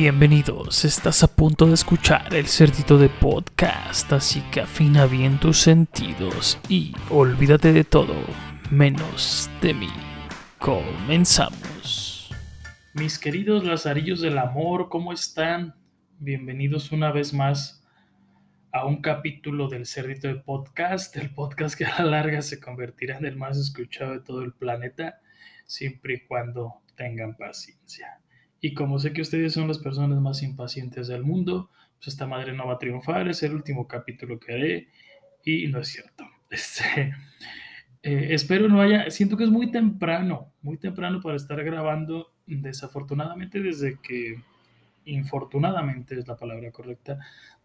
Bienvenidos, estás a punto de escuchar el cerdito de podcast, así que afina bien tus sentidos y olvídate de todo, menos de mí. Comenzamos. Mis queridos lazarillos del amor, ¿cómo están? Bienvenidos una vez más a un capítulo del cerdito de podcast, el podcast que a la larga se convertirá en el más escuchado de todo el planeta, siempre y cuando tengan paciencia. Y como sé que ustedes son las personas más impacientes del mundo, pues esta madre no va a triunfar, es el último capítulo que haré y no es cierto. Este, eh, espero no haya, siento que es muy temprano, muy temprano para estar grabando, desafortunadamente desde que, infortunadamente es la palabra correcta,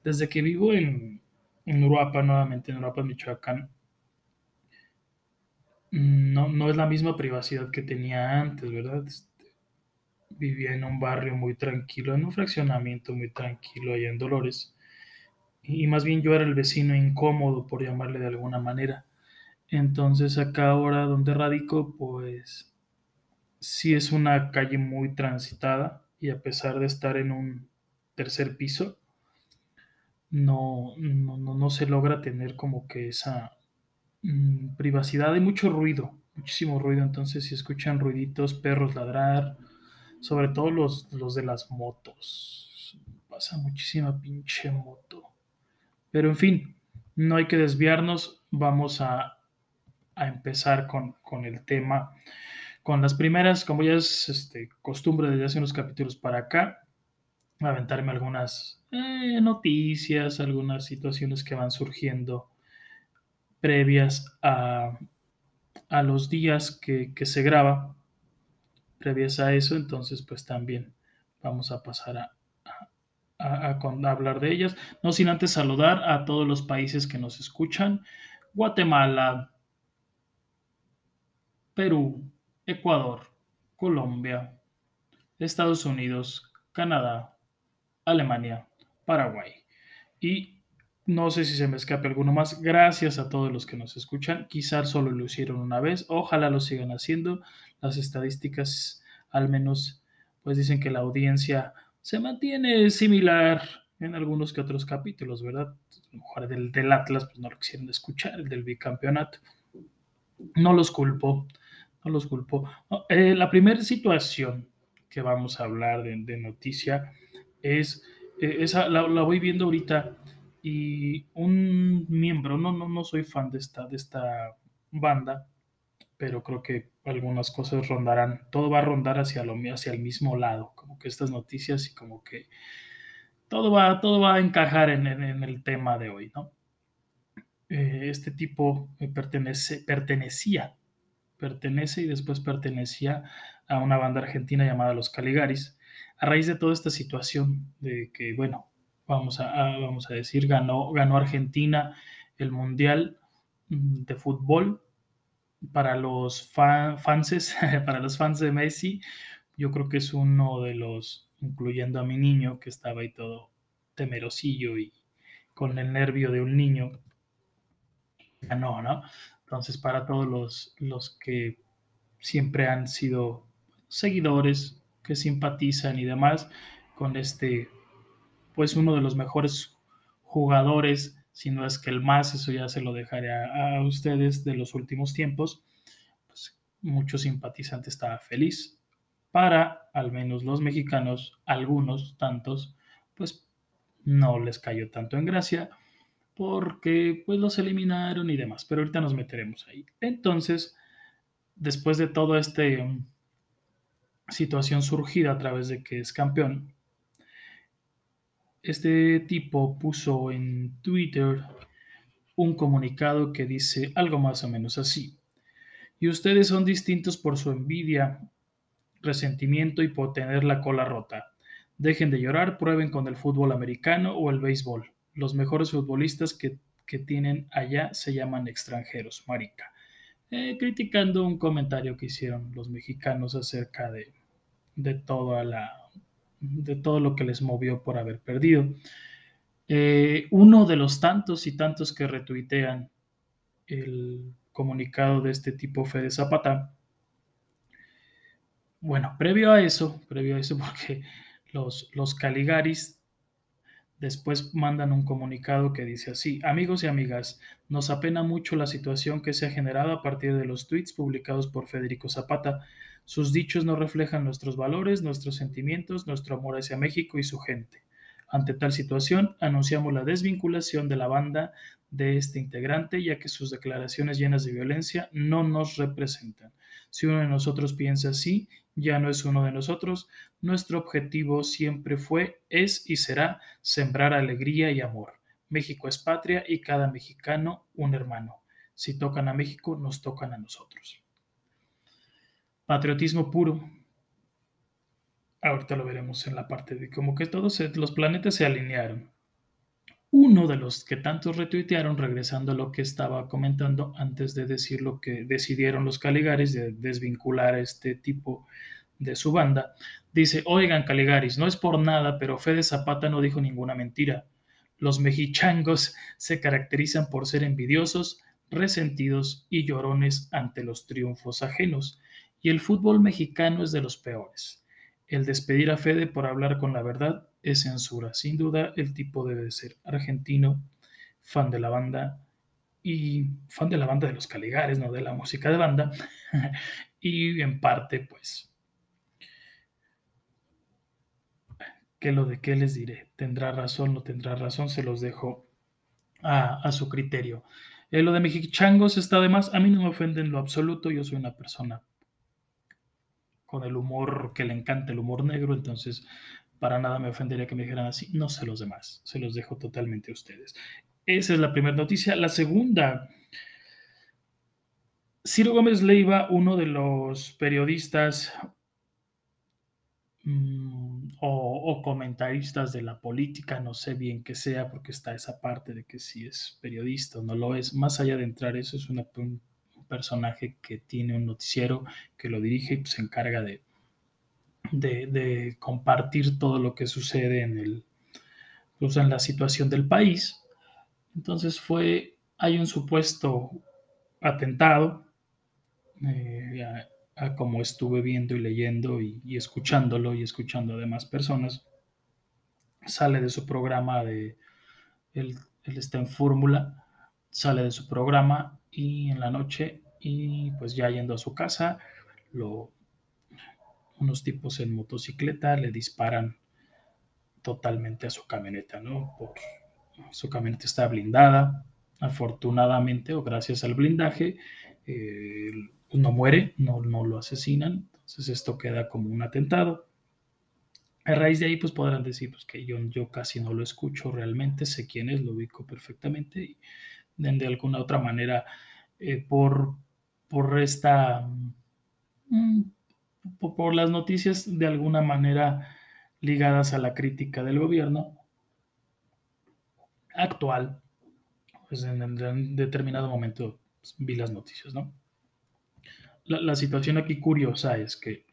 desde que vivo en, en Uruapa, nuevamente en Uruapa, Michoacán, no, no es la misma privacidad que tenía antes, ¿verdad? Vivía en un barrio muy tranquilo, en un fraccionamiento muy tranquilo allá en Dolores. Y más bien yo era el vecino incómodo, por llamarle de alguna manera. Entonces acá ahora donde radico, pues sí es una calle muy transitada y a pesar de estar en un tercer piso, no, no, no, se logra tener como que esa mm, privacidad. Hay mucho ruido, muchísimo ruido. Entonces si escuchan ruiditos, perros ladrar, sobre todo los, los de las motos. Pasa muchísima pinche moto. Pero en fin, no hay que desviarnos. Vamos a, empezar con, el tema. Con las primeras, como ya es este, costumbre desde hace unos capítulos para acá, aventarme algunas eh, noticias, algunas situaciones que van surgiendo previas a, los días que, que se graba previas a eso, entonces pues también vamos a pasar a, a, hablar de ellas. No sin antes saludar a todos los países que nos escuchan. Guatemala, Perú, Ecuador, Colombia, Estados Unidos, Canadá, Alemania, Paraguay. Y no sé si se me escape alguno más. Gracias a todos los que nos escuchan. Quizás solo lo hicieron una vez. Ojalá lo sigan haciendo. Las estadísticas al menos pues dicen que la audiencia se mantiene similar en algunos que otros capítulos, ¿verdad? A lo mejor del, del Atlas pues no lo quisieron escuchar, el del bicampeonato. No los culpo, no los culpo. Eh, la primera situación que vamos a hablar de, noticia es, eh, esa la, la voy viendo ahorita y un miembro, no, no, no soy fan de esta, de esta banda, pero creo que algunas cosas rondarán, todo va a rondar hacia, lo, hacia el mismo lado, como que estas noticias y como que todo va, todo va a encajar en, el tema de hoy, ¿no? Eh, este tipo pertenece, pertenecía, pertenece y después pertenecía a una banda argentina llamada Los Caligaris, a raíz de toda esta situación de que, bueno, vamos a, vamos a decir, ganó, ganó Argentina el Mundial mm, de Fútbol. Para los fans, para los fans de Messi, yo creo que es uno de los, incluyendo a mi niño, que estaba ahí todo temerosillo y con el nervio de un niño, ganó, ¿no? Entonces, para todos los, los que siempre han sido seguidores, que simpatizan y demás con este pues uno de los mejores jugadores, si no es que el más, eso ya se lo dejaré a, ustedes de los últimos tiempos, pues mucho simpatizante estaba feliz. Para al menos los mexicanos, algunos tantos, pues no les cayó tanto en gracia porque pues los eliminaron y demás, pero ahorita nos meteremos ahí. Entonces, después de toda esta um, situación surgida a través de que es campeón, este tipo puso en Twitter un comunicado que dice algo más o menos así. Y ustedes son distintos por su envidia, resentimiento y por tener la cola rota. Dejen de llorar, prueben con el fútbol americano o el béisbol. Los mejores futbolistas que, tienen allá se llaman extranjeros, marica. Eh, criticando un comentario que hicieron los mexicanos acerca de, de toda la de todo lo que les movió por haber perdido. Eh, uno de los tantos y tantos que retuitean el comunicado de este tipo Fede Zapata. Bueno, previo a eso, previo a eso, porque los, los Caligaris Después mandan un comunicado que dice así, amigos y amigas, nos apena mucho la situación que se ha generado a partir de los tweets publicados por Federico Zapata. Sus dichos no reflejan nuestros valores, nuestros sentimientos, nuestro amor hacia México y su gente. Ante tal situación, anunciamos la desvinculación de la banda de este integrante, ya que sus declaraciones llenas de violencia no nos representan. Si uno de nosotros piensa así, ya no es uno de nosotros. Nuestro objetivo siempre fue, es y será sembrar alegría y amor. México es patria y cada mexicano un hermano. Si tocan a México, nos tocan a nosotros. Patriotismo puro. Ahorita lo veremos en la parte de como que todos los planetas se alinearon. Uno de los que tantos retuitearon, regresando a lo que estaba comentando antes de decir lo que decidieron los Caligaris de desvincular este tipo de su banda, dice, oigan Caligaris, no es por nada, pero Fede Zapata no dijo ninguna mentira. Los mexichangos se caracterizan por ser envidiosos, resentidos y llorones ante los triunfos ajenos, y el fútbol mexicano es de los peores. El despedir a Fede por hablar con la verdad es censura. Sin duda, el tipo debe de ser argentino, fan de la banda y fan de la banda de los Caligares, no de la música de banda. y en parte, pues, ¿qué lo de qué les diré? ¿Tendrá razón, no tendrá razón? Se los dejo a, su criterio. Eh, lo de Mexichangos está de más. A mí no me ofende en lo absoluto. Yo soy una persona con el humor que le encanta, el humor negro. Entonces, para nada me ofendería que me dijeran así. No sé los demás, se los dejo totalmente a ustedes. Esa es la primera noticia. La segunda, Ciro Gómez Leiva, uno de los periodistas mm, o, comentaristas de la política, no sé bien qué sea, porque está esa parte de que si es periodista o no lo es. Más allá de entrar, eso es un personaje que tiene un noticiero que lo dirige y se encarga de de, compartir todo lo que sucede en, el, pues, en la situación del país. Entonces fue, hay un supuesto atentado, eh, a, como estuve viendo y leyendo y, escuchándolo y escuchando a demás personas, sale de su programa de, él, él está en fórmula, sale de su programa y en la noche y pues ya yendo a su casa, unos tipos en motocicleta le disparan totalmente a su camioneta, ¿no? Por, su camioneta está blindada, afortunadamente o gracias al blindaje, eh, no muere, no, no lo asesinan, entonces esto queda como un atentado. A raíz de ahí, pues podrán decir pues, que yo, yo casi no lo escucho realmente, sé quién es, lo ubico perfectamente de, alguna otra manera, eh, por, por esta mm, por las noticias de alguna manera ligadas a la crítica del gobierno actual, pues en, determinado momento pues, vi las noticias, ¿no? La, situación aquí curiosa es que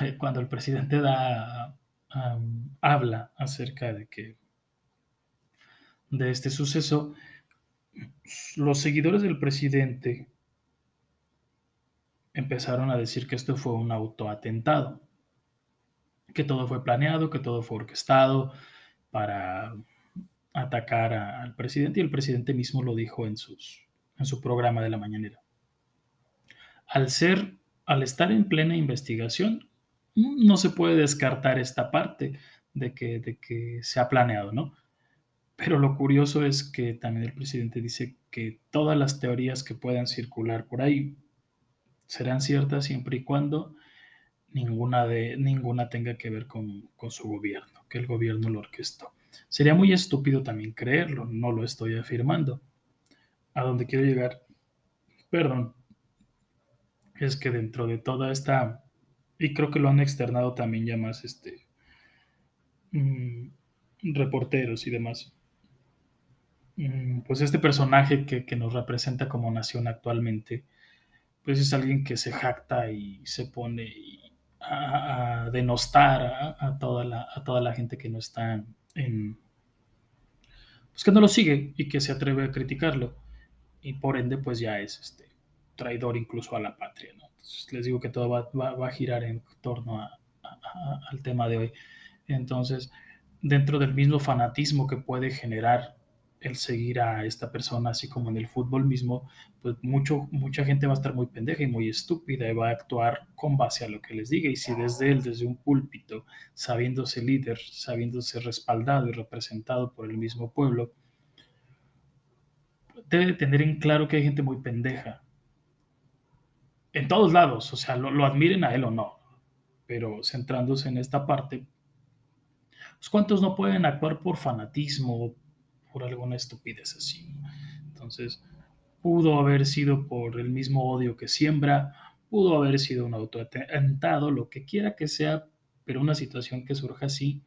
eh, cuando el presidente da, habla acerca de que de este suceso, los seguidores del presidente empezaron a decir que esto fue un autoatentado, que todo fue planeado, que todo fue orquestado para atacar al presidente y el presidente mismo lo dijo en, en su programa de la mañanera. Al ser, al estar en plena investigación, no se puede descartar esta parte de que, de que se ha planeado, ¿no? Pero lo curioso es que también el presidente dice que todas las teorías que puedan circular por ahí serán ciertas siempre y cuando ninguna, de, ninguna tenga que ver con, su gobierno, que el gobierno lo orquestó. Sería muy estúpido también creerlo, no lo estoy afirmando. A donde quiero llegar, perdón, es que dentro de toda esta, y creo que lo han externado también ya más este, mm, reporteros y demás, pues este personaje que, que nos representa como nación actualmente, pues es alguien que se jacta y se pone a, denostar a, toda la, a toda la gente que no está en... Pues que no lo sigue y que se atreve a criticarlo. Y por ende, pues ya es este traidor incluso a la patria. Les digo que todo va, a girar en torno al tema de hoy. Entonces, dentro del mismo fanatismo que puede generar el seguir a esta persona, así como en el fútbol mismo, pues mucho, mucha gente va a estar muy pendeja y muy estúpida y va a actuar con base a lo que les diga. Y si desde él, desde un púlpito, sabiéndose líder, sabiéndose respaldado y representado por el mismo pueblo, debe tener en claro que hay gente muy pendeja. En todos lados, o sea, lo, lo admiren a él o no, pero centrándose en esta parte, pues cuántos no pueden actuar por fanatismo, por alguna estupidez así. Entonces, pudo haber sido por el mismo odio que siembra, pudo haber sido un autoatentado, lo que quiera que sea, pero una situación que surja así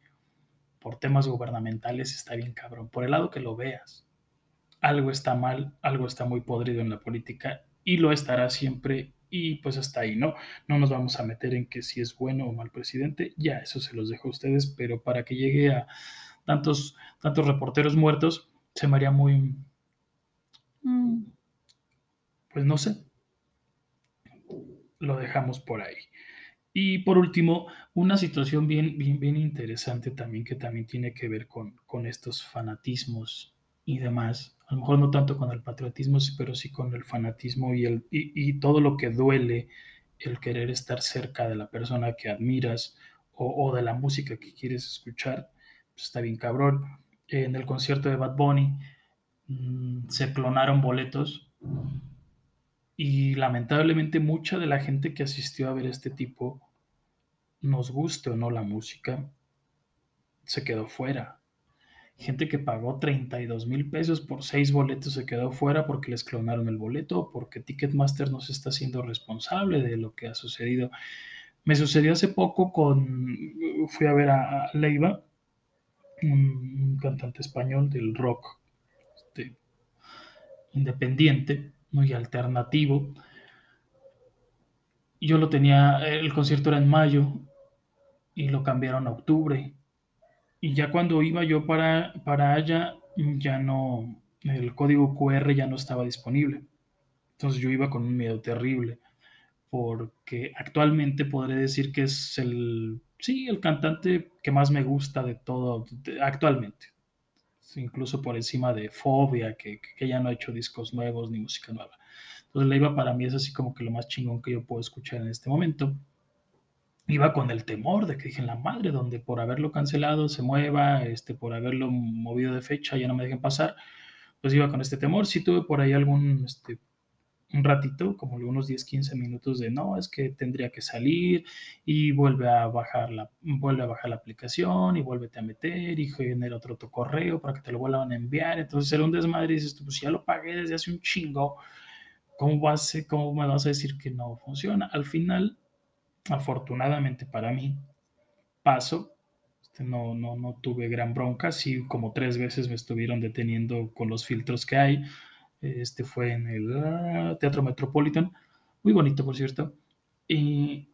por temas gubernamentales está bien cabrón, por el lado que lo veas. Algo está mal, algo está muy podrido en la política y lo estará siempre y pues hasta ahí, ¿no? No nos vamos a meter en que si es bueno o mal presidente, ya eso se los dejo a ustedes, pero para que llegue a tantos, tantos reporteros muertos, se me haría muy, mm, pues no sé, lo dejamos por ahí. Y por último, una situación bien, bien, bien interesante también que también tiene que ver con, con estos fanatismos y demás. A lo mejor no tanto con el patriotismo, pero sí con el fanatismo y, el, y, todo lo que duele el querer estar cerca de la persona que admiras o, o de la música que quieres escuchar. Pues, está bien cabrón. En el concierto de Bad Bunny mm, se clonaron boletos y lamentablemente mucha de la gente que asistió a ver este tipo, nos guste o no la música, se quedó fuera. Gente que pagó 32 mil pesos por seis boletos se quedó fuera porque les clonaron el boleto, porque Ticketmaster no se está haciendo responsable de lo que ha sucedido. Me sucedió hace poco con, fui a ver a Leiva un, cantante español del rock este, independiente, muy alternativo. Yo lo tenía, el concierto era en mayo y lo cambiaron a octubre. Y ya cuando iba yo para, para allá, ya no, el código QR ya no estaba disponible. Entonces yo iba con un miedo terrible, porque actualmente podré decir que es el sí, el cantante que más me gusta de todo actualmente. Incluso por encima de Fobia, que, ya no ha hecho discos nuevos ni música nueva. Entonces la iba para mí es así como que lo más chingón que yo puedo escuchar en este momento. Iba con el temor de que dije la madre, donde por haberlo cancelado se mueva, este, por haberlo movido de fecha ya no me dejen pasar. Pues iba con este temor. Sí tuve por ahí algún este, un ratito, como unos 10, 15 minutos de no, es que tendría que salir y vuelve a bajar la, vuelve a bajar la aplicación y vuélvete a meter y genera otro, otro correo para que te lo vuelvan a enviar. Entonces era un desmadre y dices, pues ya lo pagué desde hace un chingo, ¿cómo, vas, ¿cómo me vas a decir que no funciona? Al final, afortunadamente para mí, paso, este, no, no, no tuve gran bronca, sí como tres veces me estuvieron deteniendo con los filtros que hay este fue en el ah, Teatro Metropolitan, muy bonito, por cierto. Y,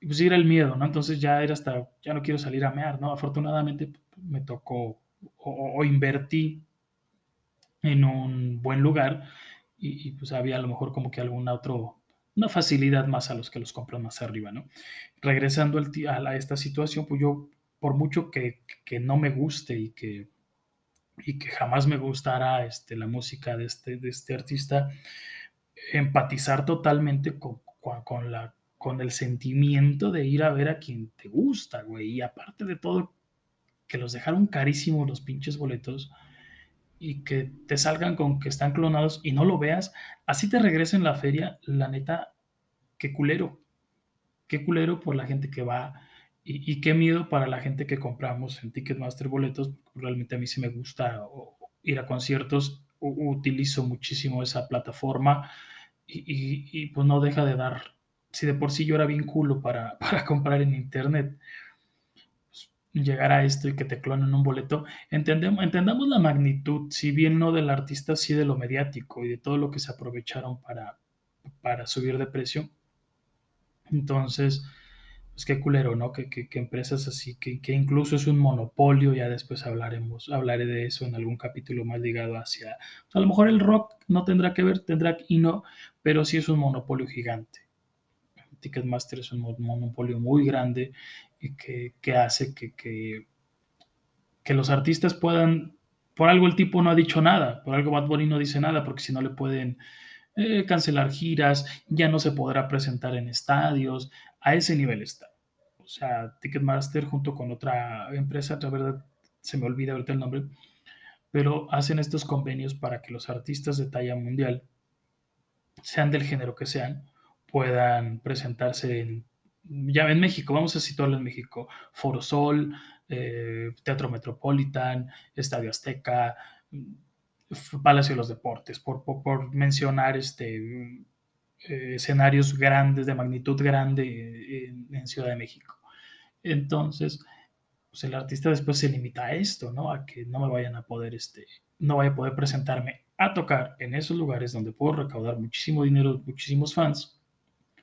pues era el miedo, ¿no? Entonces ya era hasta, ya no quiero salir a mear, ¿no? Afortunadamente me tocó o, invertí en un buen lugar y, pues había a lo mejor como que alguna otra, una facilidad más a los que los compran más arriba, ¿no? Regresando al, a, a, esta situación, pues yo, por mucho que, que no me guste y que y que jamás me gustara este, la música de este, de este artista, empatizar totalmente con, con, la, con el sentimiento de ir a ver a quien te gusta, güey. Y aparte de todo, que los dejaron carísimos los pinches boletos y que te salgan con que están clonados y no lo veas, así te regresa en la feria, la neta, qué culero. Qué culero por la gente que va y, qué miedo para la gente que compramos en Ticketmaster boletos. Realmente a mí sí me gusta ir a conciertos, utilizo muchísimo esa plataforma y, pues no deja de dar. Si de por sí yo era bien culo para, para comprar en internet, pues, llegar a esto y que te clonen un boleto, entendemos, entendamos la magnitud, si bien no del artista, sí de lo mediático y de todo lo que se aprovecharon para, para subir de precio. Entonces, pues qué culero, ¿no? Que, empresas así, que, que, incluso es un monopolio, ya después hablaremos, hablaré de eso en algún capítulo más ligado hacia, a lo mejor el rock no tendrá que ver, tendrá y no, pero sí es un monopolio gigante. Ticketmaster es un monopolio muy grande y que, hace que, que, los artistas puedan, por algo el tipo no ha dicho nada, por algo Bad Bunny no dice nada, porque si no le pueden eh, cancelar giras, ya no se podrá presentar en estadios, a ese nivel está. O sea, Ticketmaster junto con otra empresa, la verdad se me olvida ahorita el nombre, pero hacen estos convenios para que los artistas de talla mundial, sean del género que sean, puedan presentarse en, ya en México, vamos a situarlo en México, Foro Sol, eh, Teatro Metropolitan, Estadio Azteca, Palacio de los Deportes, por, por, mencionar este, eh, escenarios grandes, de magnitud grande en, Ciudad de México. Entonces, pues el artista después se limita a esto, ¿no? A que no me vayan a poder, este, no vaya a poder presentarme a tocar en esos lugares donde puedo recaudar muchísimo dinero, muchísimos fans.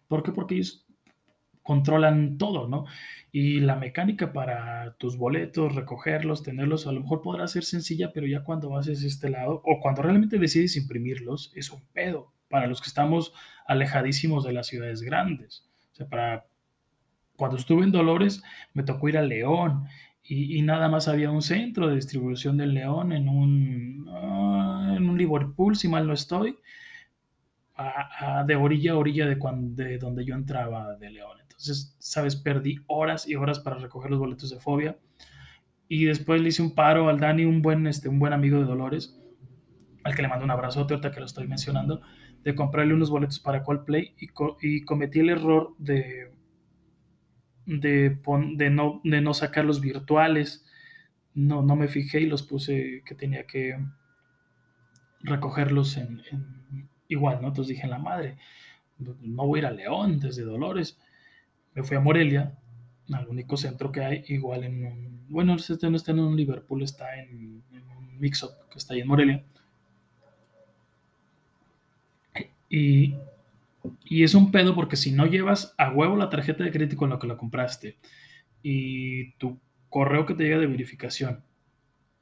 ¿Por qué? Porque ellos controlan todo, ¿no? Y la mecánica para tus boletos, recogerlos, tenerlos, a lo mejor podrá ser sencilla, pero ya cuando hacia este lado o cuando realmente decides imprimirlos, es un pedo para los que estamos alejadísimos de las ciudades grandes. O sea, para cuando estuve en Dolores, me tocó ir a León y, nada más había un centro de distribución del León en un, ah, en un Liverpool, si mal no estoy, de orilla a orilla de, cuando, de donde yo entraba de León. Entonces, sabes, perdí horas y horas para recoger los boletos de fobia. Y después le hice un paro al Dani, un buen, este, un buen amigo de Dolores, al que le mando un abrazo, ahorita que lo estoy mencionando, de comprarle unos boletos para Coldplay y, y cometí el error de de, de, no, de no sacar los virtuales. No, no me fijé y los puse que tenía que recogerlos en, igual, ¿no? Entonces dije, en la madre, no voy a ir a León desde Dolores. Me fui a Morelia, al único centro que hay, igual en un, bueno, este no está en un Liverpool, está en, un mix-up que está ahí en Morelia. Y y es un pedo porque si no llevas a huevo la tarjeta de crédito con la que la compraste y tu correo que te llega de verificación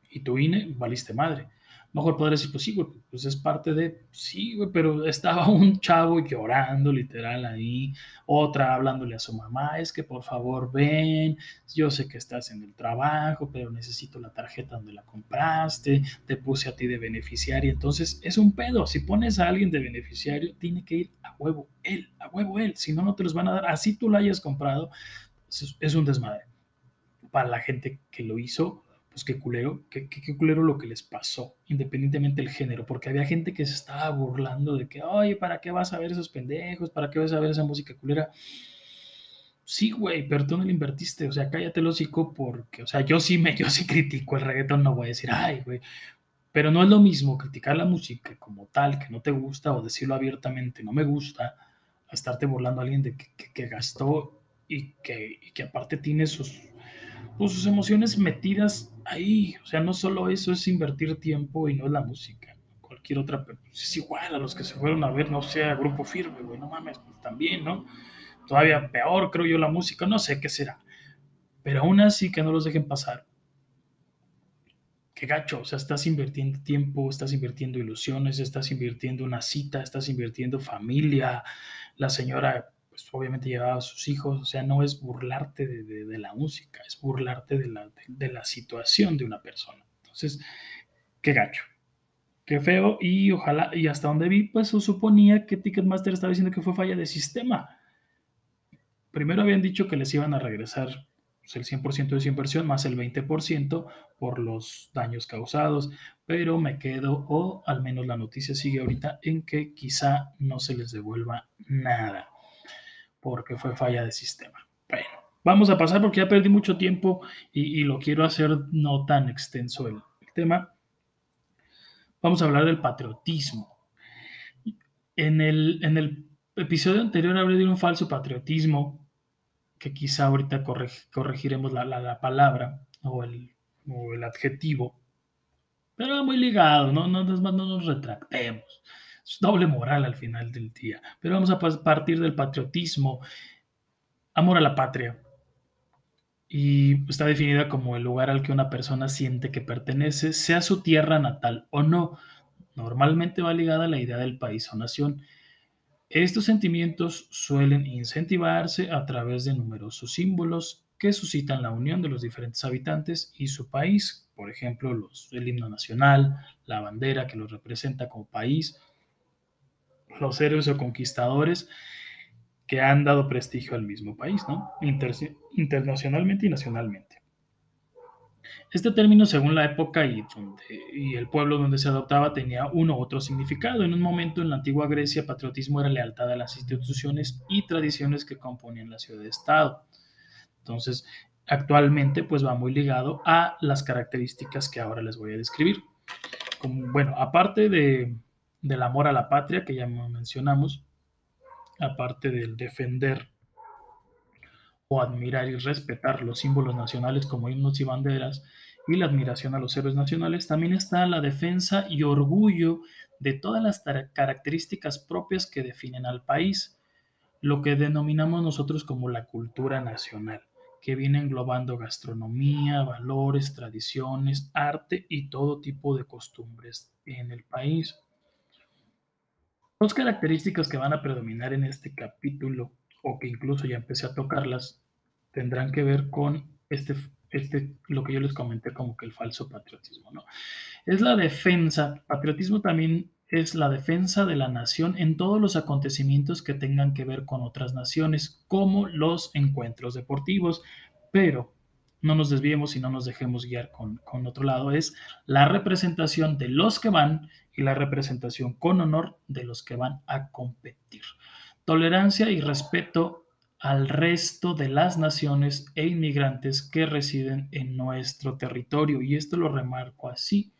y tu INE, valiste madre mejor podría decir, pues sí, güey, pues es parte de, sí, güey, pero estaba un chavo llorando literal ahí, otra hablándole a su mamá, es que por favor ven, yo sé que estás en el trabajo, pero necesito la tarjeta donde la compraste, te puse a ti de beneficiario, entonces es un pedo, si pones a alguien de beneficiario, tiene que ir a huevo él, a huevo él, si no, no te los van a dar, así tú lo hayas comprado, es un desmadre. Para la gente que lo hizo, pues qué culero, qué, qué, culero lo que les pasó, independientemente del género, porque había gente que se estaba burlando de que, oye, ¿para qué vas a ver esos pendejos? ¿Para qué vas a ver esa música culera? Sí, güey, pero tú no le invertiste, o sea, cállate el hocico porque, o sea, yo sí me, yo sí critico el reggaetón, no voy a decir, ay, güey, pero no es lo mismo criticar la música como tal, que no te gusta, o decirlo abiertamente, no me gusta, a estarte burlando a alguien de que, que gastó y que, y que aparte tiene sus sus emociones metidas ahí. O sea, no solo eso es invertir tiempo y no es la música. Cualquier otra, pues, es igual a los que se fueron a ver, no sé, a Grupo Firme, güey, no mames, pues también, ¿no? Todavía peor, creo yo, la música, no sé qué será. Pero aún así que no los dejen pasar. Qué gacho, o sea, estás invirtiendo tiempo, estás invirtiendo ilusiones, estás invirtiendo una cita, estás invirtiendo familia. La señora pues obviamente llevaba a sus hijos, o sea, no es burlarte de, la música, es burlarte de la, de, la, situación de una persona. Entonces, qué gacho, qué feo, y ojalá, y hasta donde vi, pues suponía que Ticketmaster estaba diciendo que fue falla de sistema. Primero habían dicho que les iban a regresar pues, el 100% de su inversión más el 20% por los daños causados, pero me quedo, o al menos la noticia sigue ahorita, en que quizá no se les devuelva nada porque fue falla de sistema. Bueno, vamos a pasar porque ya perdí mucho tiempo y, lo quiero hacer no tan extenso el, tema. Vamos a hablar del patriotismo. En el, en el episodio anterior hablé de un falso patriotismo, que quizá ahorita corregiremos la, palabra o el, el, adjetivo, pero muy ligado, no, no, no nos retractemos. Es doble moral al final del día. Pero vamos a partir del patriotismo, amor a la patria. Y está definida como el lugar al que una persona siente que pertenece, sea su tierra natal o no. Normalmente va ligada a la idea del país o nación. Estos sentimientos suelen incentivarse a través de numerosos símbolos que suscitan la unión de los diferentes habitantes y su país, por ejemplo, los, el himno nacional, la bandera que los representa como país, los héroes o conquistadores que han dado prestigio al mismo país, ¿no? Inter internacionalmente y nacionalmente. Este término, según la época y, el pueblo donde se adoptaba, tenía uno u otro significado. En un momento en la antigua Grecia, patriotismo era lealtad a las instituciones y tradiciones que componían la ciudad-estado. Entonces, actualmente, pues va muy ligado a las características que ahora les voy a describir. Bueno, aparte de, del amor a la patria, que ya mencionamos, aparte del defender o admirar y respetar los símbolos nacionales como himnos y banderas y la admiración a los héroes nacionales, también está la defensa y orgullo de todas las características propias que definen al país, lo que denominamos nosotros como la cultura nacional, que viene englobando gastronomía, valores, tradiciones, arte y todo tipo de costumbres en el país. Dos características que van a predominar en este capítulo, o que incluso ya empecé a tocarlas, tendrán que ver con este, este, lo que yo les comenté como que el falso patriotismo, ¿no? Es la defensa, patriotismo también es la defensa de la nación en todos los acontecimientos que tengan que ver con otras naciones, como los encuentros deportivos, pero no nos desviemos y no nos dejemos guiar con, con otro lado, es la representación de los que van y la representación con honor de los que van a competir. Tolerancia y respeto al resto de las naciones e inmigrantes que residen en nuestro territorio. Y esto lo remarco así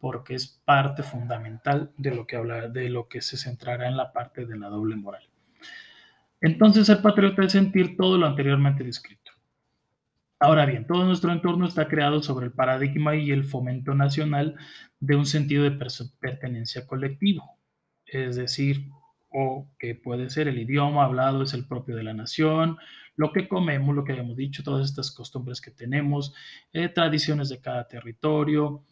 porque es parte fundamental de lo que habla, de lo que se centrará en la parte de la doble moral. Entonces, ser patriota es sentir todo lo anteriormente descrito. Ahora bien, todo nuestro entorno está creado sobre el paradigma y el fomento nacional de un sentido de pertenencia colectivo, es decir, o que puede ser el idioma hablado es el propio de la nación, lo que comemos, lo que habíamos dicho, todas estas costumbres que tenemos, eh, tradiciones de cada territorio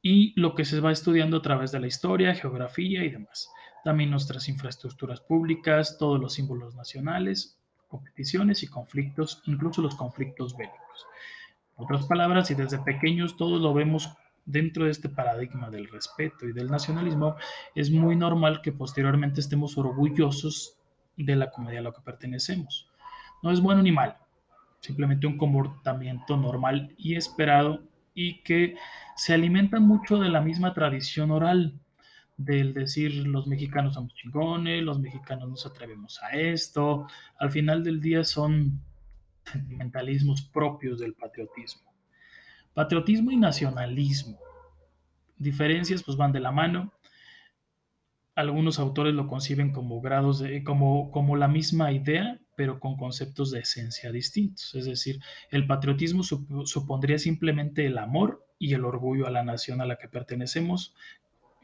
y lo que se va estudiando a través de la historia, geografía y demás. También nuestras infraestructuras públicas, todos los símbolos nacionales, competiciones y conflictos, incluso los conflictos bélicos. En otras palabras, y desde pequeños todos lo vemos dentro de este paradigma del respeto y del nacionalismo, es muy normal que posteriormente estemos orgullosos de la comedia a la que pertenecemos. No es bueno ni malo, simplemente un comportamiento normal y esperado y que se alimenta mucho de la misma tradición oral del decir los mexicanos somos chingones, los mexicanos nos atrevemos a esto. Al final del día son sentimentalismos propios del patriotismo. Patriotismo y nacionalismo. Diferencias pues van de la mano. Algunos autores lo conciben como grados de, como, como la misma idea, pero con conceptos de esencia distintos. Es decir, el patriotismo supondría simplemente el amor y el orgullo a la nación a la que pertenecemos,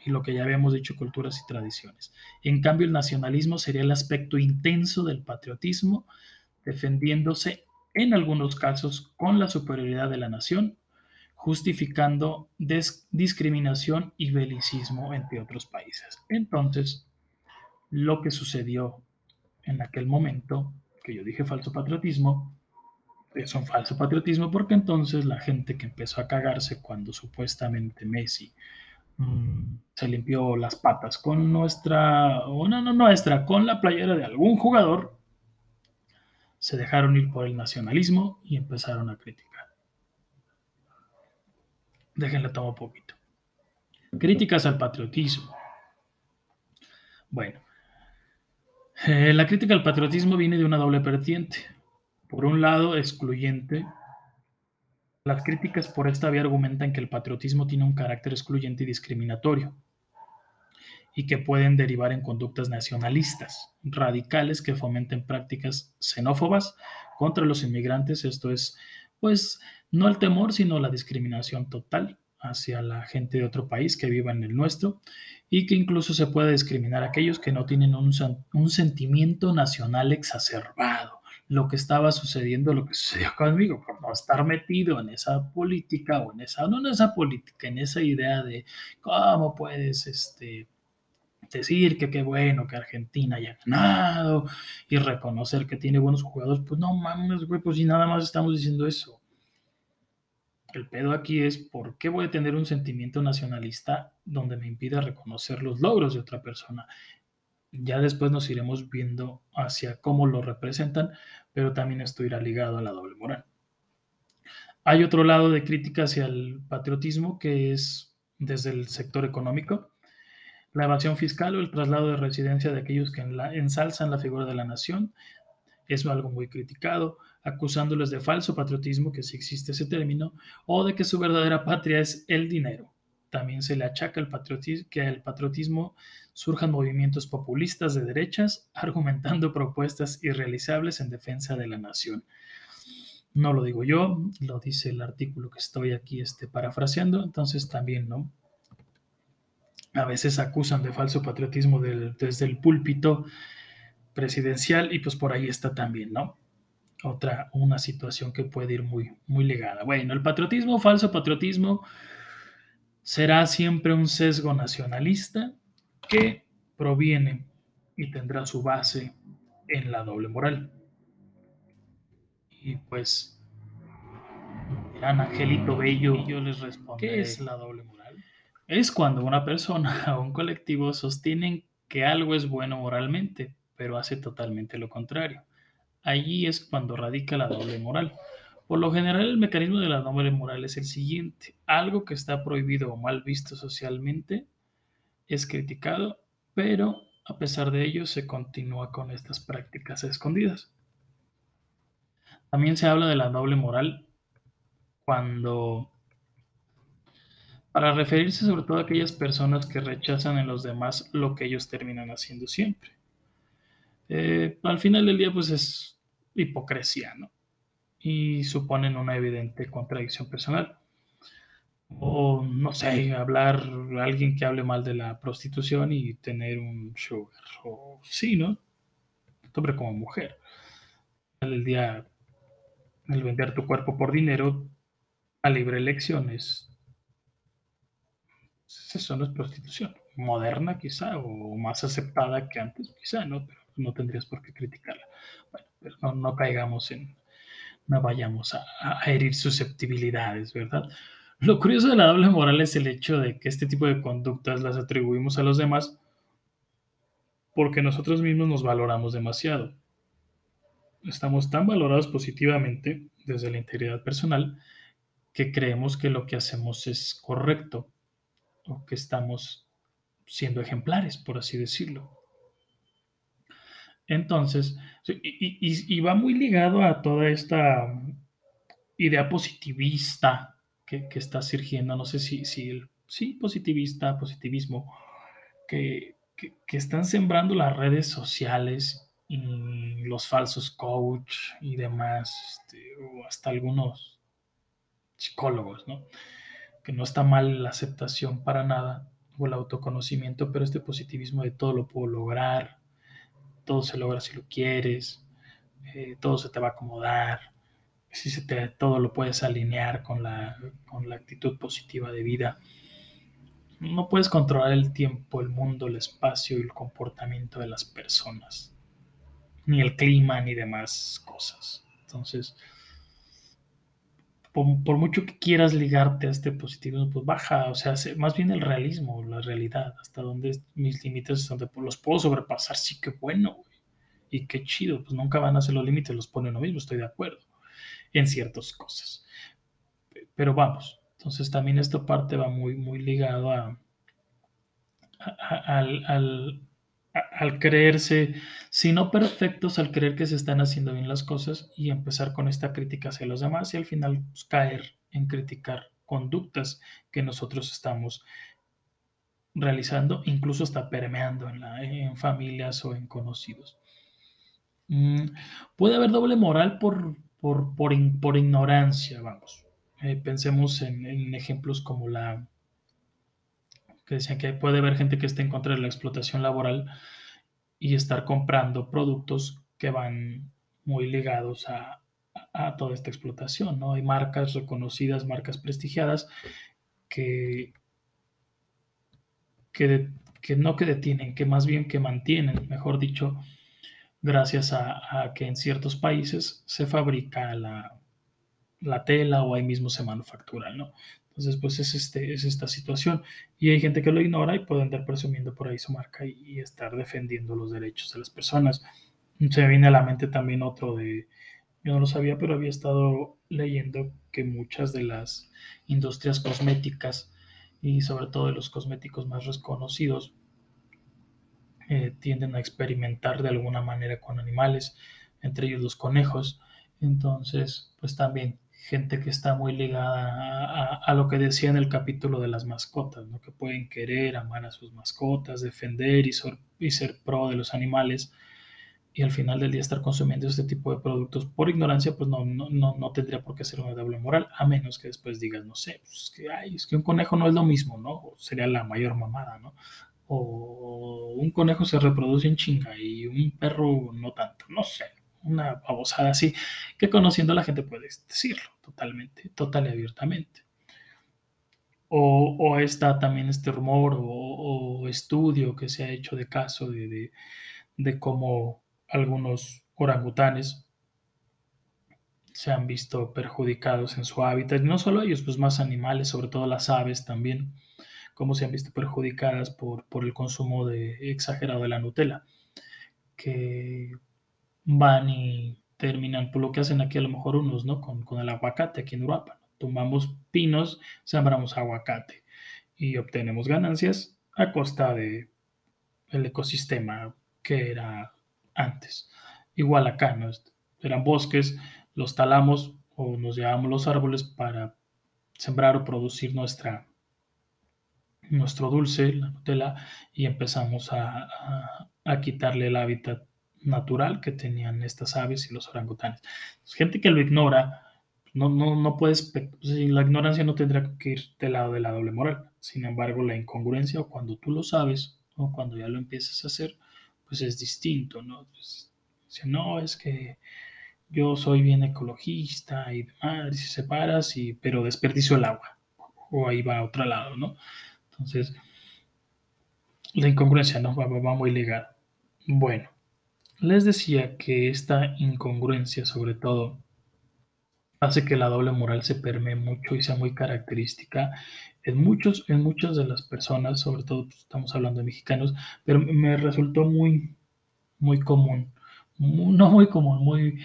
y lo que ya habíamos dicho, culturas y tradiciones. En cambio, el nacionalismo sería el aspecto intenso del patriotismo, defendiéndose en algunos casos con la superioridad de la nación, justificando discriminación y belicismo entre otros países. Entonces, lo que sucedió en aquel momento, que yo dije falso patriotismo, es un falso patriotismo porque entonces la gente que empezó a cagarse cuando supuestamente Messi se limpió las patas con nuestra, o no, no nuestra, con la playera de algún jugador, se dejaron ir por el nacionalismo y empezaron a criticar. Déjenle tomar poquito. Críticas al patriotismo. Bueno, eh, la crítica al patriotismo viene de una doble vertiente. Por un lado, excluyente las críticas por esta vía argumentan que el patriotismo tiene un carácter excluyente y discriminatorio y que pueden derivar en conductas nacionalistas, radicales que fomenten prácticas xenófobas contra los inmigrantes. Esto es, pues, no el temor, sino la discriminación total hacia la gente de otro país que viva en el nuestro y que incluso se puede discriminar a aquellos que no tienen un, un sentimiento nacional exacerbado lo que estaba sucediendo, lo que sucedió conmigo, por no estar metido en esa política o en esa, no en esa política, en esa idea de cómo puedes este, decir que qué bueno que Argentina haya ganado y reconocer que tiene buenos jugadores, pues no mames, güey, pues si nada más estamos diciendo eso. El pedo aquí es por qué voy a tener un sentimiento nacionalista donde me impida reconocer los logros de otra persona. Ya después nos iremos viendo hacia cómo lo representan, pero también esto irá ligado a la doble moral. Hay otro lado de crítica hacia el patriotismo que es desde el sector económico la evasión fiscal o el traslado de residencia de aquellos que ensalzan la figura de la nación es algo muy criticado, acusándoles de falso patriotismo, que si existe ese término, o de que su verdadera patria es el dinero. También se le achaca que al patriotismo surjan movimientos populistas de derechas argumentando propuestas irrealizables en defensa de la nación. No lo digo yo, lo dice el artículo que estoy aquí este, parafraseando, entonces también, ¿no? a veces acusan de falso patriotismo desde el púlpito presidencial y pues por ahí está también, ¿no? Otra, una situación que puede ir muy, muy ligada. Bueno, el patriotismo, falso patriotismo, será siempre un sesgo nacionalista que proviene y tendrá su base en la doble moral. Y pues, gran Angelito Bello, y yo les respondo, ¿qué es la doble moral? Es cuando una persona o un colectivo sostienen que algo es bueno moralmente, pero hace totalmente lo contrario. Allí es cuando radica la doble moral. Por lo general, el mecanismo de la doble moral es el siguiente. Algo que está prohibido o mal visto socialmente es criticado, pero a pesar de ello se continúa con estas prácticas escondidas. También se habla de la doble moral cuando para referirse sobre todo a aquellas personas que rechazan en los demás lo que ellos terminan haciendo siempre. Eh, al final del día, pues es hipocresía, ¿no? Y suponen una evidente contradicción personal. O, no sé, hablar, alguien que hable mal de la prostitución y tener un sugar. O sí, ¿no? Hombre como mujer. El día, el vender tu cuerpo por dinero a libre elección es eso no es prostitución. Moderna quizá, o más aceptada que antes quizá, ¿no? Pero no tendrías por qué criticarla. Bueno, pero no, caigamos en, no vayamos a, herir susceptibilidades, ¿verdad? Lo curioso de la doble moral es el hecho de que este tipo de conductas las atribuimos a los demás porque nosotros mismos nos valoramos demasiado. Estamos tan valorados positivamente desde la integridad personal que creemos que lo que hacemos es correcto o que estamos siendo ejemplares, por así decirlo. Entonces, y, va muy ligado a toda esta idea positivista que, está surgiendo, no sé si, si el, sí, positivista, positivismo, que, que, están sembrando las redes sociales y los falsos coach y demás, este, o hasta algunos psicólogos, ¿no? que no está mal la aceptación para nada o el autoconocimiento, pero este positivismo de todo lo puedo lograr, todo se logra si lo quieres, eh, todo se te va a acomodar, si se te, todo lo puedes alinear con la, con la actitud positiva de vida. No puedes controlar el tiempo, el mundo, el espacio y el comportamiento de las personas, ni el clima, ni demás cosas. Entonces, por, mucho que quieras ligarte a este positivismo, pues baja, o sea, más bien el realismo, la realidad, hasta donde mis límites, donde los puedo sobrepasar, sí que bueno, y qué chido, pues nunca van a ser los límites, los pone uno mismo, estoy de acuerdo en ciertas cosas. Pero vamos, entonces también esta parte va muy, muy ligado a, al, al creerse, si no perfectos, al creer que se están haciendo bien las cosas y empezar con esta crítica hacia los demás y al final pues, caer en criticar conductas que nosotros estamos realizando, incluso está permeando en, familias o en conocidos. Mm, puede haber doble moral por, por, por, ignorancia, vamos. Eh, pensemos en, en ejemplos como la, que decían que puede haber gente que esté en contra de la explotación laboral y estar comprando productos que van muy ligados a, toda esta explotación, ¿no? Hay marcas reconocidas, marcas prestigiadas que, que, que no que detienen, que más bien que mantienen, mejor dicho, gracias a, a que en ciertos países se fabrica la, la, tela o ahí mismo se manufactura, ¿no? Entonces, pues es, este, es esta situación. Y hay gente que lo ignora y puede andar presumiendo por ahí su marca y, estar defendiendo los derechos de las personas. Se viene a la mente también otro de, yo no lo sabía, pero había estado leyendo que muchas de las industrias cosméticas y sobre todo de los cosméticos más reconocidos eh, tienden a experimentar de alguna manera con animales, entre ellos los conejos. Entonces, pues también gente que está muy ligada a, a, lo que decía en el capítulo de las mascotas, ¿no? que pueden querer, amar a sus mascotas, defender y, ser, y ser pro de los animales, y al final del día estar consumiendo este tipo de productos por ignorancia, pues no, no, no, no tendría por qué ser una doble moral, a menos que después digas, no sé, pues es, que, ay, es que un conejo no es lo mismo, ¿no? O sería la mayor mamada, ¿no? O un conejo se reproduce en chinga y un perro no tanto, no sé, una babosada así, que conociendo a la gente puede decirlo totalmente, total y abiertamente. O, o está también este rumor o, o, estudio que se ha hecho de caso de, de, cómo algunos orangutanes se han visto perjudicados en su hábitat, no solo ellos, pues más animales, sobre todo las aves también, como se han visto perjudicadas por, por el consumo de, exagerado de la Nutella, que van y terminan por lo que hacen aquí a lo mejor unos, ¿no? Con, con el aguacate aquí en Uruapan. Tumbamos pinos, sembramos aguacate y obtenemos ganancias a costa de ecosistema que era antes. Igual acá, ¿no? Eran bosques, los talamos o nos llevamos los árboles para sembrar o producir nuestra, nuestro dulce, la Nutella, y empezamos a, a quitarle el hábitat natural que tenían estas aves y los orangutanes. Gente que lo ignora, no, no, no puedes, la ignorancia no tendrá que ir del lado de la doble moral. Sin embargo, la incongruencia, o cuando tú lo sabes, o cuando ya lo empiezas a hacer, pues es distinto, ¿no? Pues, dice, no, es que yo soy bien ecologista y demás, se separas, y, pero desperdicio el agua, o ahí va a otro lado, ¿no? Entonces, la incongruencia, ¿no? Va, va muy ligada. Bueno, les decía que esta incongruencia, sobre todo, hace que la doble moral se permee mucho y sea muy característica en, muchos, en muchas de las personas, sobre todo estamos hablando de mexicanos, pero me resultó muy, muy común, no muy común, muy...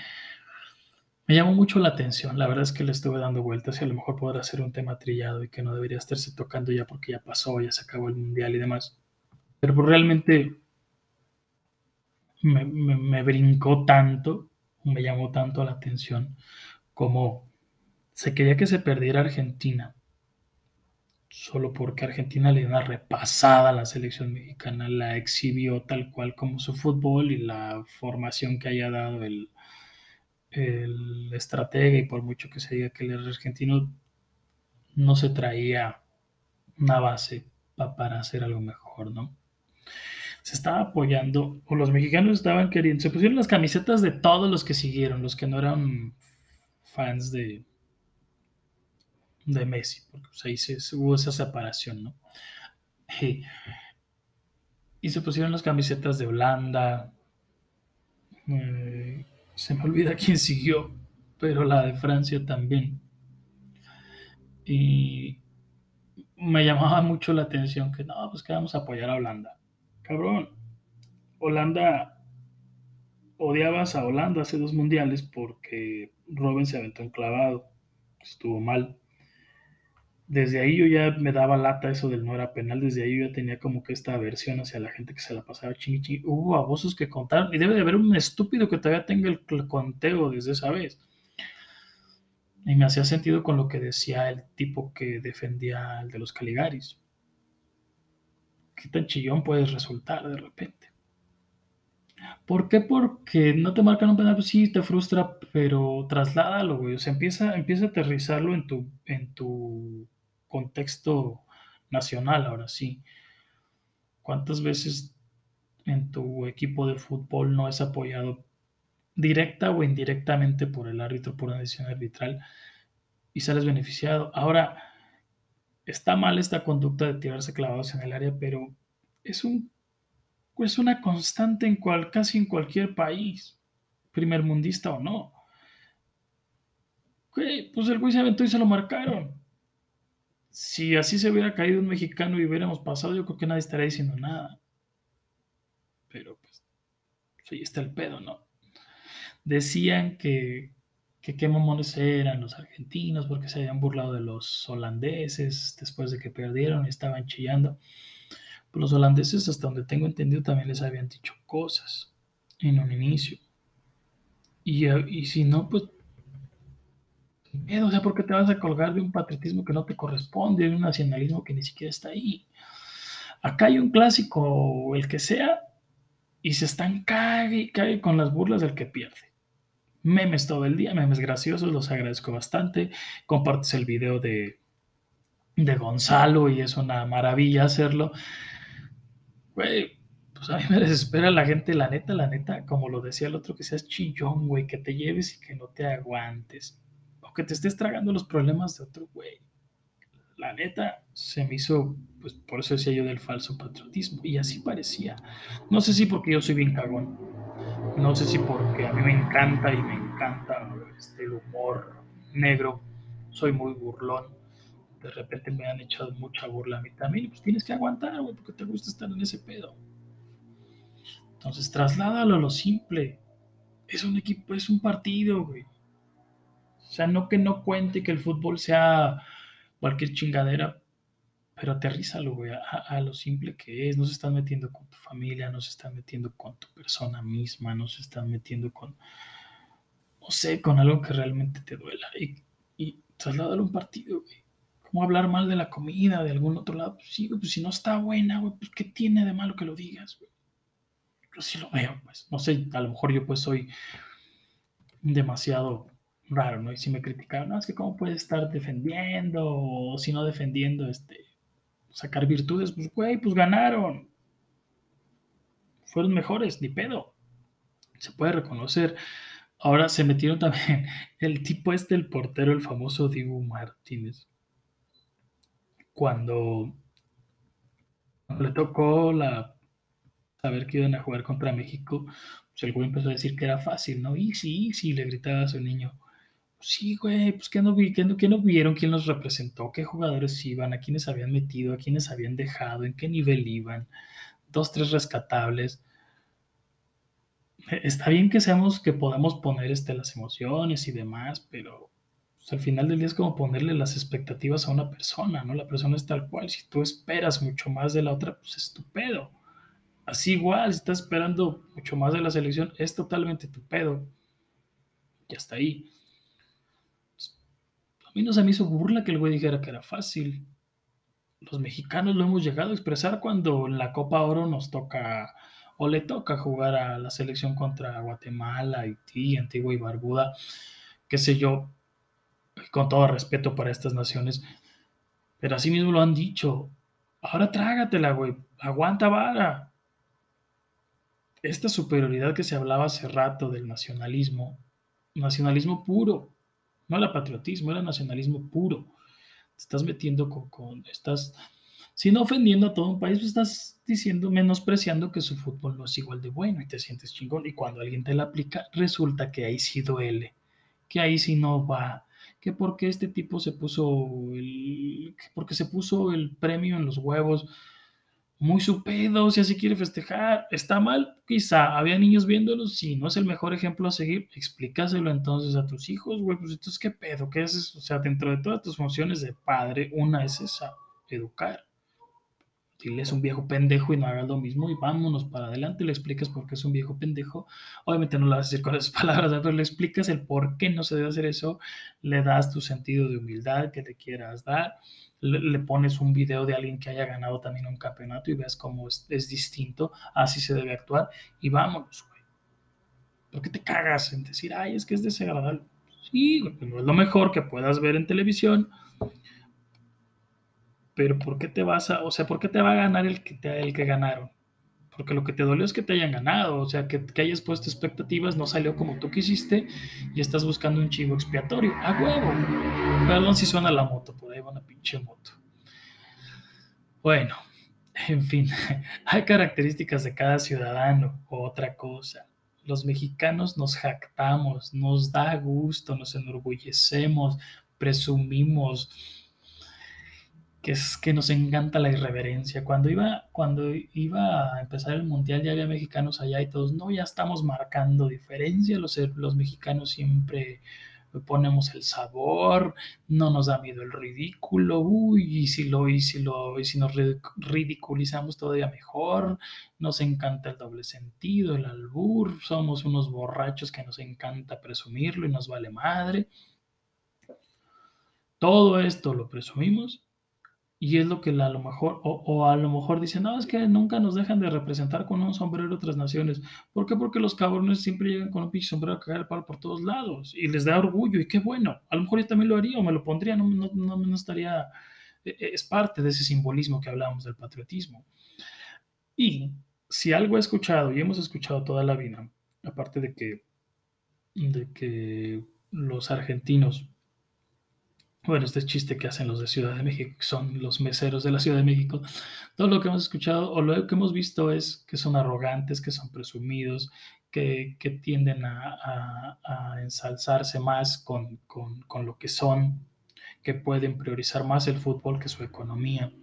Me llamó mucho la atención, la verdad es que le estuve dando vueltas y a lo mejor podrá ser un tema trillado y que no debería estarse tocando ya porque ya pasó, ya se acabó el mundial y demás. Pero realmente me, me, me brincó tanto, me llamó tanto la atención como se quería que se perdiera Argentina, solo porque Argentina le dio una repasada a la selección mexicana, la exhibió tal cual como su fútbol y la formación que haya dado el, el estratega y por mucho que se diga que el argentino no se traía una base pa para hacer algo mejor, ¿no? Se estaba apoyando, o los mexicanos estaban queriendo, se pusieron las camisetas de todos los que siguieron, los que no eran fans de, de Messi, porque pues, ahí se, hubo esa separación, ¿no? Y, y, se pusieron las camisetas de Holanda, eh, se me olvida quién siguió, pero la de Francia también. Y me llamaba mucho la atención que no, pues que vamos a apoyar a Holanda. Cabrón, Holanda odiabas a Holanda hace dos mundiales porque Robin se aventó enclavado, estuvo mal. Desde ahí yo ya me daba lata eso del no era penal, desde ahí yo ya tenía como que esta aversión hacia la gente que se la pasaba chingui chingui. Hubo abusos que contaron y debe de haber un estúpido que todavía tenga el conteo desde esa vez. Y me hacía sentido con lo que decía el tipo que defendía el de los Caligaris. ¿Qué tan chillón puedes resultar de repente? ¿Por qué? Porque no te marcan un penal, pues sí, te frustra, pero trasládalo, güey. O sea, empieza, empieza a aterrizarlo en tu, en tu contexto nacional, ahora sí. ¿Cuántas veces en tu equipo de fútbol no es apoyado directa o indirectamente por el árbitro, por una decisión arbitral, y sales beneficiado? Ahora, está mal esta conducta de tirarse clavados en el área, pero es, un, es una constante en cual, casi en cualquier país, primer mundista o no. pues el güey se aventó y se lo marcaron. Si así se hubiera caído un mexicano y hubiéramos pasado, yo creo que nadie estaría diciendo nada. Pero pues, ahí está el pedo, ¿no? Decían que, que qué mamones eran los argentinos porque se habían burlado de los holandeses después de que perdieron y estaban chillando. Pues los holandeses, hasta donde tengo entendido, también les habían dicho cosas en un inicio. Y, y si no, pues o sea, ¿por qué te vas a colgar de un patriotismo que no te corresponde, de un nacionalismo que ni siquiera está ahí? Acá hay un clásico, el que sea, y se están cague y cague con las burlas del que pierde. Memes todo el día, memes graciosos, los agradezco bastante. Compartes el video de, de Gonzalo y es una maravilla hacerlo. Güey, pues a mí me desespera la gente, la neta, la neta, como lo decía el otro, que seas chillón, güey, que te lleves y que no te aguantes que te estés tragando los problemas de otro güey. La neta, se me hizo, pues por eso decía yo del falso patriotismo. Y así parecía. No sé si porque yo soy bien cagón. No sé si porque a mí me encanta y me encanta este, el humor negro. Soy muy burlón. De repente me han echado mucha burla a mí también. Pues tienes que aguantar, güey, porque te gusta estar en ese pedo. Entonces, trasládalo a lo simple. Es un equipo, es un partido, güey. O sea, no que no cuente que el fútbol sea cualquier chingadera, pero aterrízalo, güey, a, lo simple que es. No se están metiendo con tu familia, no se están metiendo con tu persona misma, no se están metiendo con, no sé, con algo que realmente te duela. Y, y trasládalo a un partido, güey. ¿Cómo hablar mal de la comida de algún otro lado? Pues sí, pues si no está buena, güey, pues ¿qué tiene de malo que lo digas, güey? Yo sí lo veo, pues. No sé, a lo mejor yo pues soy demasiado raro, ¿no? Y si me criticaron, no, es que cómo puedes estar defendiendo o si no defendiendo, este, sacar virtudes, pues, güey, pues ganaron. Fueron mejores, ni pedo. Se puede reconocer. Ahora se metieron también el tipo este, el portero, el famoso Dibu Martínez. Cuando le tocó la saber que iban a jugar contra México, pues el güey empezó a decir que era fácil, ¿no? Y sí, sí, le gritaba a su niño, Sí, güey, pues que no, vieron quién los representó, qué jugadores iban, a quiénes habían metido, a quiénes habían dejado, en qué nivel iban, dos, tres rescatables. E, está bien que seamos, que podamos poner este, las emociones y demás, pero pues, al final del día es como ponerle las expectativas a una persona, ¿no? La persona es tal cual. Si tú esperas mucho más de la otra, pues es tu pedo. Así igual, si estás esperando mucho más de la selección, es totalmente tu pedo. Y hasta ahí. A mí no se me hizo burla que el güey dijera que era fácil. Los mexicanos lo hemos llegado a expresar cuando en la Copa Oro nos toca o le toca jugar a la selección contra Guatemala, Haití, Antigua y Barbuda, qué sé yo, con todo respeto para estas naciones, pero así mismo lo han dicho. Ahora trágatela, güey, aguanta vara. Esta superioridad que se hablaba hace rato del nacionalismo, nacionalismo puro, no era patriotismo, era nacionalismo puro. Te estás metiendo con, estás, si no ofendiendo a todo un país, pues estás diciendo, menospreciando que su fútbol no es igual de bueno y te sientes chingón. Y cuando alguien te la aplica, resulta que ahí sí duele, que ahí sí no va, que porque este tipo se puso el, porque se puso el premio en los huevos muy su pedo, si así quiere festejar, está mal, quizá, había niños viéndolos, si no es el mejor ejemplo a seguir, explícaselo entonces a tus hijos, güey, pues entonces qué pedo, qué haces, o sea, dentro de todas tus funciones de padre, una es esa, educar. Dile es un viejo pendejo y no hagas lo mismo y vámonos para adelante, le explicas por qué es un viejo pendejo, obviamente no lo vas a decir con esas palabras, pero le explicas el por qué no se debe hacer eso, le das tu sentido de humildad que te quieras dar, le, pones un video de alguien que haya ganado también un campeonato y ves cómo es, distinto, así se debe actuar y vámonos, güey. ¿Por qué te cagas en decir, ay, es que es desagradable? Sí, no es lo mejor que puedas ver en televisión, pero ¿por qué te vas a, o sea, por qué te va a ganar el que, te, el que ganaron? Porque lo que te dolió es que te hayan ganado, o sea, que, que, hayas puesto expectativas, no salió como tú quisiste y estás buscando un chivo expiatorio. ¡A huevo! Perdón si suena la moto, por ahí va una pinche moto. Bueno, En fin, hay características de cada ciudadano otra cosa. Los mexicanos nos jactamos, nos da gusto, nos enorgullecemos, presumimos, que es que nos encanta la irreverencia. Cuando iba, cuando iba a empezar el mundial ya había mexicanos allá y todos, no, ya estamos marcando diferencia, los, los mexicanos siempre ponemos el sabor, no nos da miedo el ridículo, uy, y si lo, y si lo, y si nos ridiculizamos todavía mejor, nos encanta el doble sentido, el albur, somos unos borrachos que nos encanta presumirlo y nos vale madre. Todo esto lo presumimos y es lo que a lo mejor, o, a lo mejor dicen, no, es que nunca nos dejan de representar con un sombrero otras naciones. ¿Por qué? Porque los cabrones siempre llegan con un pinche sombrero a cagar el palo por todos lados y les da orgullo y qué bueno. A lo mejor yo también lo haría o me lo pondría, no, no, no, estaría, e, e, es parte de ese simbolismo que hablábamos del patriotismo. Y si algo he escuchado y hemos escuchado toda la vida, aparte de que, de que los argentinos bueno, este chiste que hacen los de Ciudad de México, que son los meseros de la Ciudad de México, todo lo que hemos escuchado o lo que hemos visto es que son arrogantes, que son presumidos, que, tienden a, ensalzarse más con, lo que son, que pueden priorizar más el fútbol que su economía.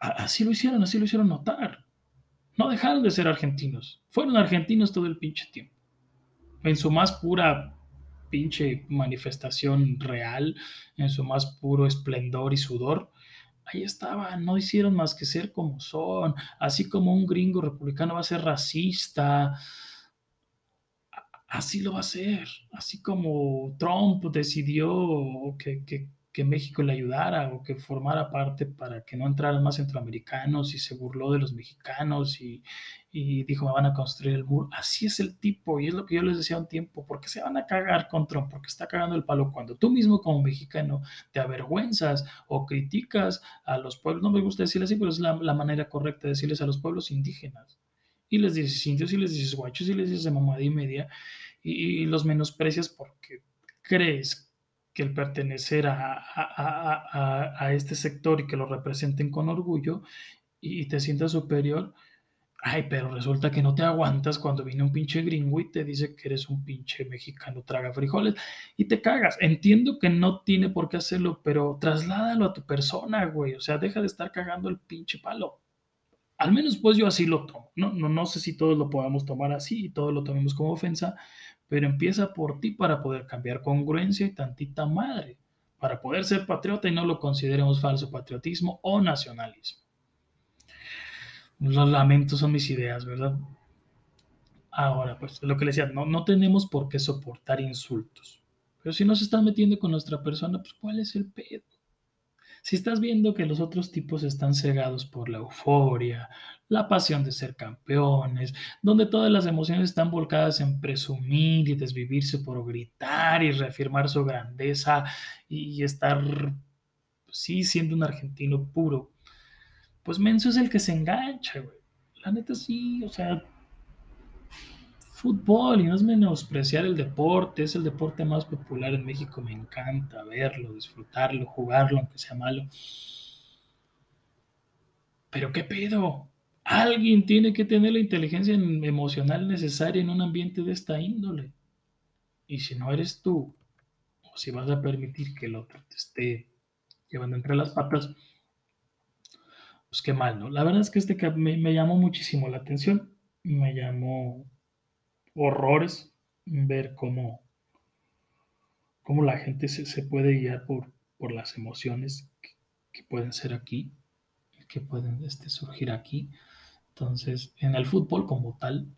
Así lo hicieron, así lo hicieron notar. No dejaron de ser argentinos. Fueron argentinos todo el pinche tiempo. En su más pura pinche manifestación real, en su más puro esplendor y sudor, ahí estaban, no hicieron más que ser como son, así como un gringo republicano va a ser racista, así lo va a ser, así como Trump decidió que, que, que México le ayudara o que formara parte para que no entraran más centroamericanos y se burló de los mexicanos y, dijo me van a construir el muro. Así es el tipo y es lo que yo les decía un tiempo, porque se van a cagar con Trump, porque está cagando el palo cuando tú mismo como mexicano te avergüenzas o criticas a los pueblos, no me gusta decirlo así, pero es la, manera correcta de decirles a los pueblos indígenas. Y les dices indios y les dices guachos y les dices de mamada y media y, y los menosprecias porque crees que el pertenecer a, este sector y que lo representen con orgullo y te sientas superior, ay, pero resulta que no te aguantas cuando viene un pinche gringo y te dice que eres un pinche mexicano traga frijoles y te cagas. Entiendo que no tiene por qué hacerlo, pero trasládalo a tu persona, güey. O sea, deja de estar cagando el pinche palo. Al menos pues yo así lo tomo. No, no, no sé si todos lo podamos tomar así y todos lo tomemos como ofensa, pero empieza por ti para poder cambiar congruencia y tantita madre, para poder ser patriota y no lo consideremos falso patriotismo o nacionalismo. Los lamentos son mis ideas, ¿verdad? Ahora, pues lo que le decía, no, no tenemos por qué soportar insultos. Pero si nos están metiendo con nuestra persona, pues ¿cuál es el pedo? Si estás viendo que los otros tipos están cegados por la euforia, la pasión de ser campeones, donde todas las emociones están volcadas en presumir y desvivirse por gritar y reafirmar su grandeza y estar, sí, siendo un argentino puro, pues Menso es el que se engancha, güey. La neta sí, o sea, fútbol y no es menospreciar el deporte, es el deporte más popular en México, me encanta verlo, disfrutarlo, jugarlo, aunque sea malo. Pero qué pedo, alguien tiene que tener la inteligencia emocional necesaria en un ambiente de esta índole. Y si no eres tú, o si vas a permitir que el otro te esté llevando entre las patas, pues qué mal, ¿no? La verdad es que este me, me llamó muchísimo la atención, me llamó horrores ver cómo, cómo la gente se, puede guiar por, por las emociones que, pueden ser aquí, que pueden este, surgir aquí. Entonces, en el fútbol como tal,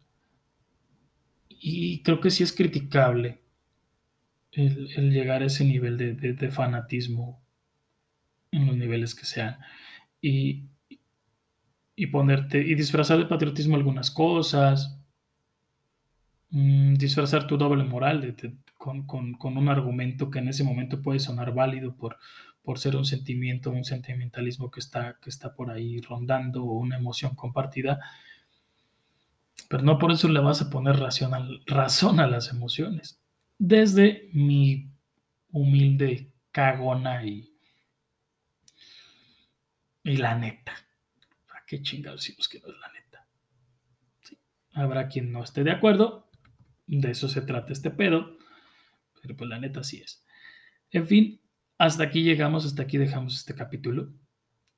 y creo que sí es criticable el, llegar a ese nivel de, de, fanatismo en los niveles que sean. Y, y ponerte y disfrazar de patriotismo algunas cosas, Mm, disfrazar tu doble moral con, un argumento que en ese momento puede sonar válido por, por ser un sentimiento, un sentimentalismo que está, que está por ahí rondando o una emoción compartida, pero no por eso le vas a poner razón a las emociones. Desde mi humilde cagona y, Y la neta. ¿Para qué chingados decimos que no es la neta? Habrá quien no esté de acuerdo. De eso se trata este pedo. Pero pues la neta sí es. En fin, hasta aquí llegamos, hasta aquí dejamos este capítulo.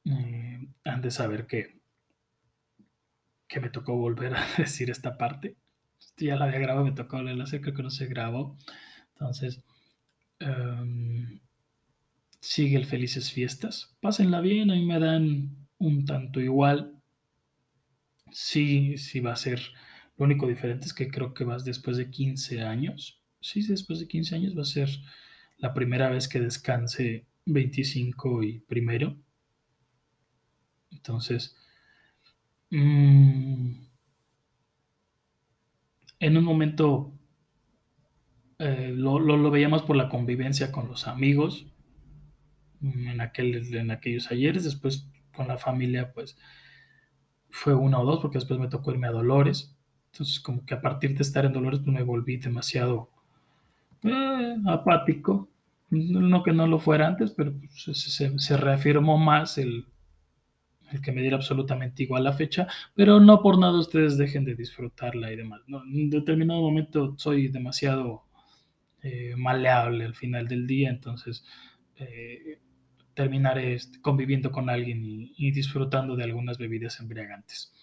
Eh, han de saber que, que me tocó volver a decir esta parte. Ya la había grabado, me tocó a hacer, creo que no se grabó. Entonces, em, sigue el Felices Fiestas. Pásenla bien, a mí me dan un tanto igual. Sí, sí va a ser. Lo único diferente es que creo que vas después de 15 años. Sí, después de 15 años va a ser la primera vez que descanse 25 y primero. Entonces, mmm, en un momento eh, lo, lo, lo, veíamos por la convivencia con los amigos mm, en, aquel, en aquellos ayeres, después con la familia pues fue una o dos, porque después me tocó irme a Dolores, entonces como que a partir de estar en Dolores pues me volví demasiado eh, apático, no que no lo fuera antes, pero pues, se, reafirmó más el, que me diera absolutamente igual la fecha, pero no por nada ustedes dejen de disfrutarla y demás. ¿no? En determinado momento soy demasiado eh, maleable al final del día, entonces eh, terminaré este, conviviendo con alguien y, disfrutando de algunas bebidas embriagantes.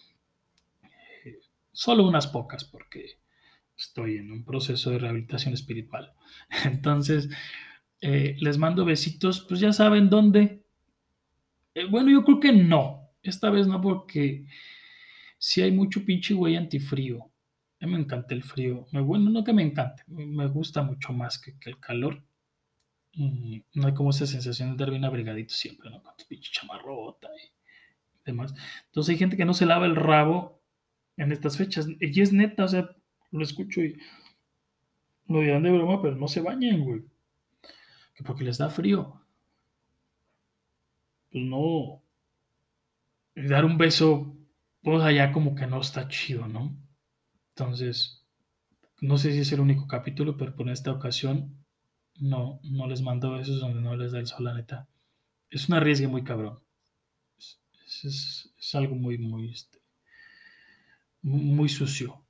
Solo unas pocas, porque estoy en un proceso de rehabilitación espiritual. Entonces, eh, les mando besitos, pues ya saben dónde. Eh, bueno, yo creo que no. Esta vez no, porque si hay mucho pinche güey antifrío. Me encanta el frío. Bueno, no que me encante, me gusta mucho más que, el calor. Y no hay como esa sensación de estar bien abrigadito siempre, ¿no? Con tu pinche chamarrota y demás. Entonces hay gente que no se lava el rabo en estas fechas. Y es neta, o sea, lo escucho y lo dirán de broma, pero no se bañan, güey porque les da frío. Pues no. Dar un beso, pues allá como que no está chido, ¿no? Entonces, no sé si es el único capítulo, pero por esta ocasión no, no les mando besos donde no les da el sol, la neta. Es un arriesgue muy cabrón. Es, es, es algo muy, muy, este, muy sucio,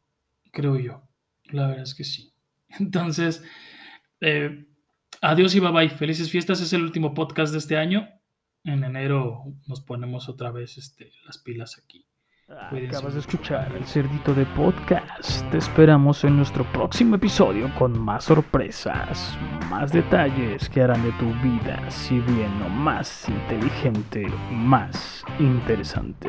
creo yo. La verdad es que sí. Entonces, eh, Adiós y bye bye. Felices fiestas. Es el último podcast de este año. En enero nos ponemos otra vez este, las pilas aquí. Cuídense. Acabas de escuchar el Cerdito de Podcast. Te esperamos en nuestro próximo episodio con más sorpresas, más detalles que harán de tu vida, si bien no más inteligente, más interesante.